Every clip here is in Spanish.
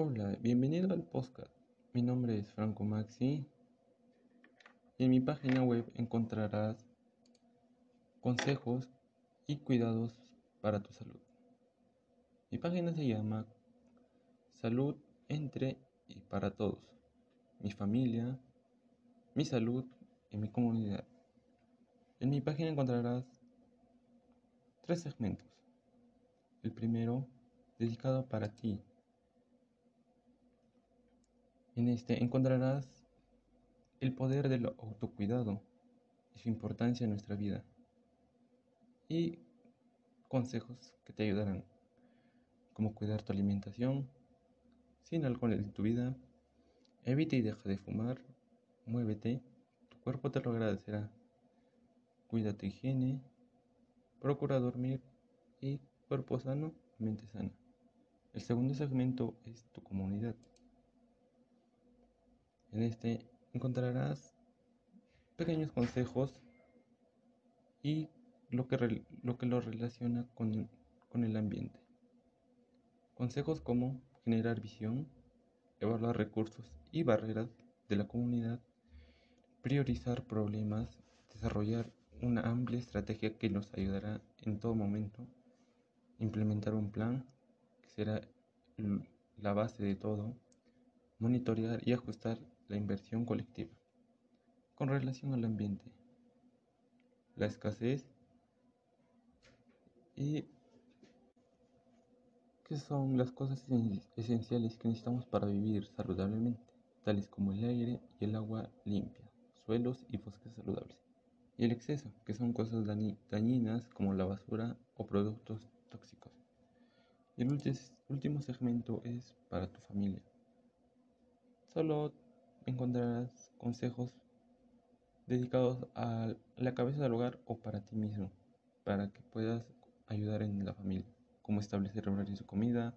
Hola, bienvenido al podcast. Mi nombre es Franco Maxi y en mi página web encontrarás consejos y cuidados para tu salud. Mi página se llama Salud entre y para todos. Mi familia, mi salud y mi comunidad. En mi página encontrarás tres segmentos. El primero dedicado para ti en este encontrarás el poder del autocuidado y su importancia en nuestra vida y consejos que te ayudarán, como cuidar tu alimentación, sin alcohol en tu vida, evita y deja de fumar, muévete, tu cuerpo te lo agradecerá, cuida tu higiene, procura dormir y cuerpo sano, mente sana. El segundo segmento es tu comunidad. En este encontrarás pequeños consejos y lo que, lo, que lo relaciona con, con el ambiente. Consejos como generar visión, evaluar recursos y barreras de la comunidad, priorizar problemas, desarrollar una amplia estrategia que nos ayudará en todo momento, implementar un plan que será la base de todo, monitorear y ajustar la inversión colectiva. Con relación al ambiente, la escasez y qué son las cosas esenciales que necesitamos para vivir saludablemente, tales como el aire y el agua limpia, suelos y bosques saludables. Y el exceso, que son cosas dañinas como la basura o productos tóxicos. Y el último segmento es para tu familia. Solo encontrarás consejos dedicados a la cabeza del hogar o para ti mismo, para que puedas ayudar en la familia, como establecer horarios de comida,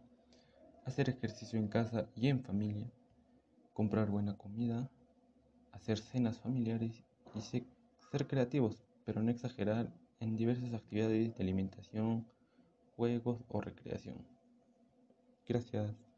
hacer ejercicio en casa y en familia, comprar buena comida, hacer cenas familiares y ser creativos, pero no exagerar en diversas actividades de alimentación, juegos o recreación. Gracias.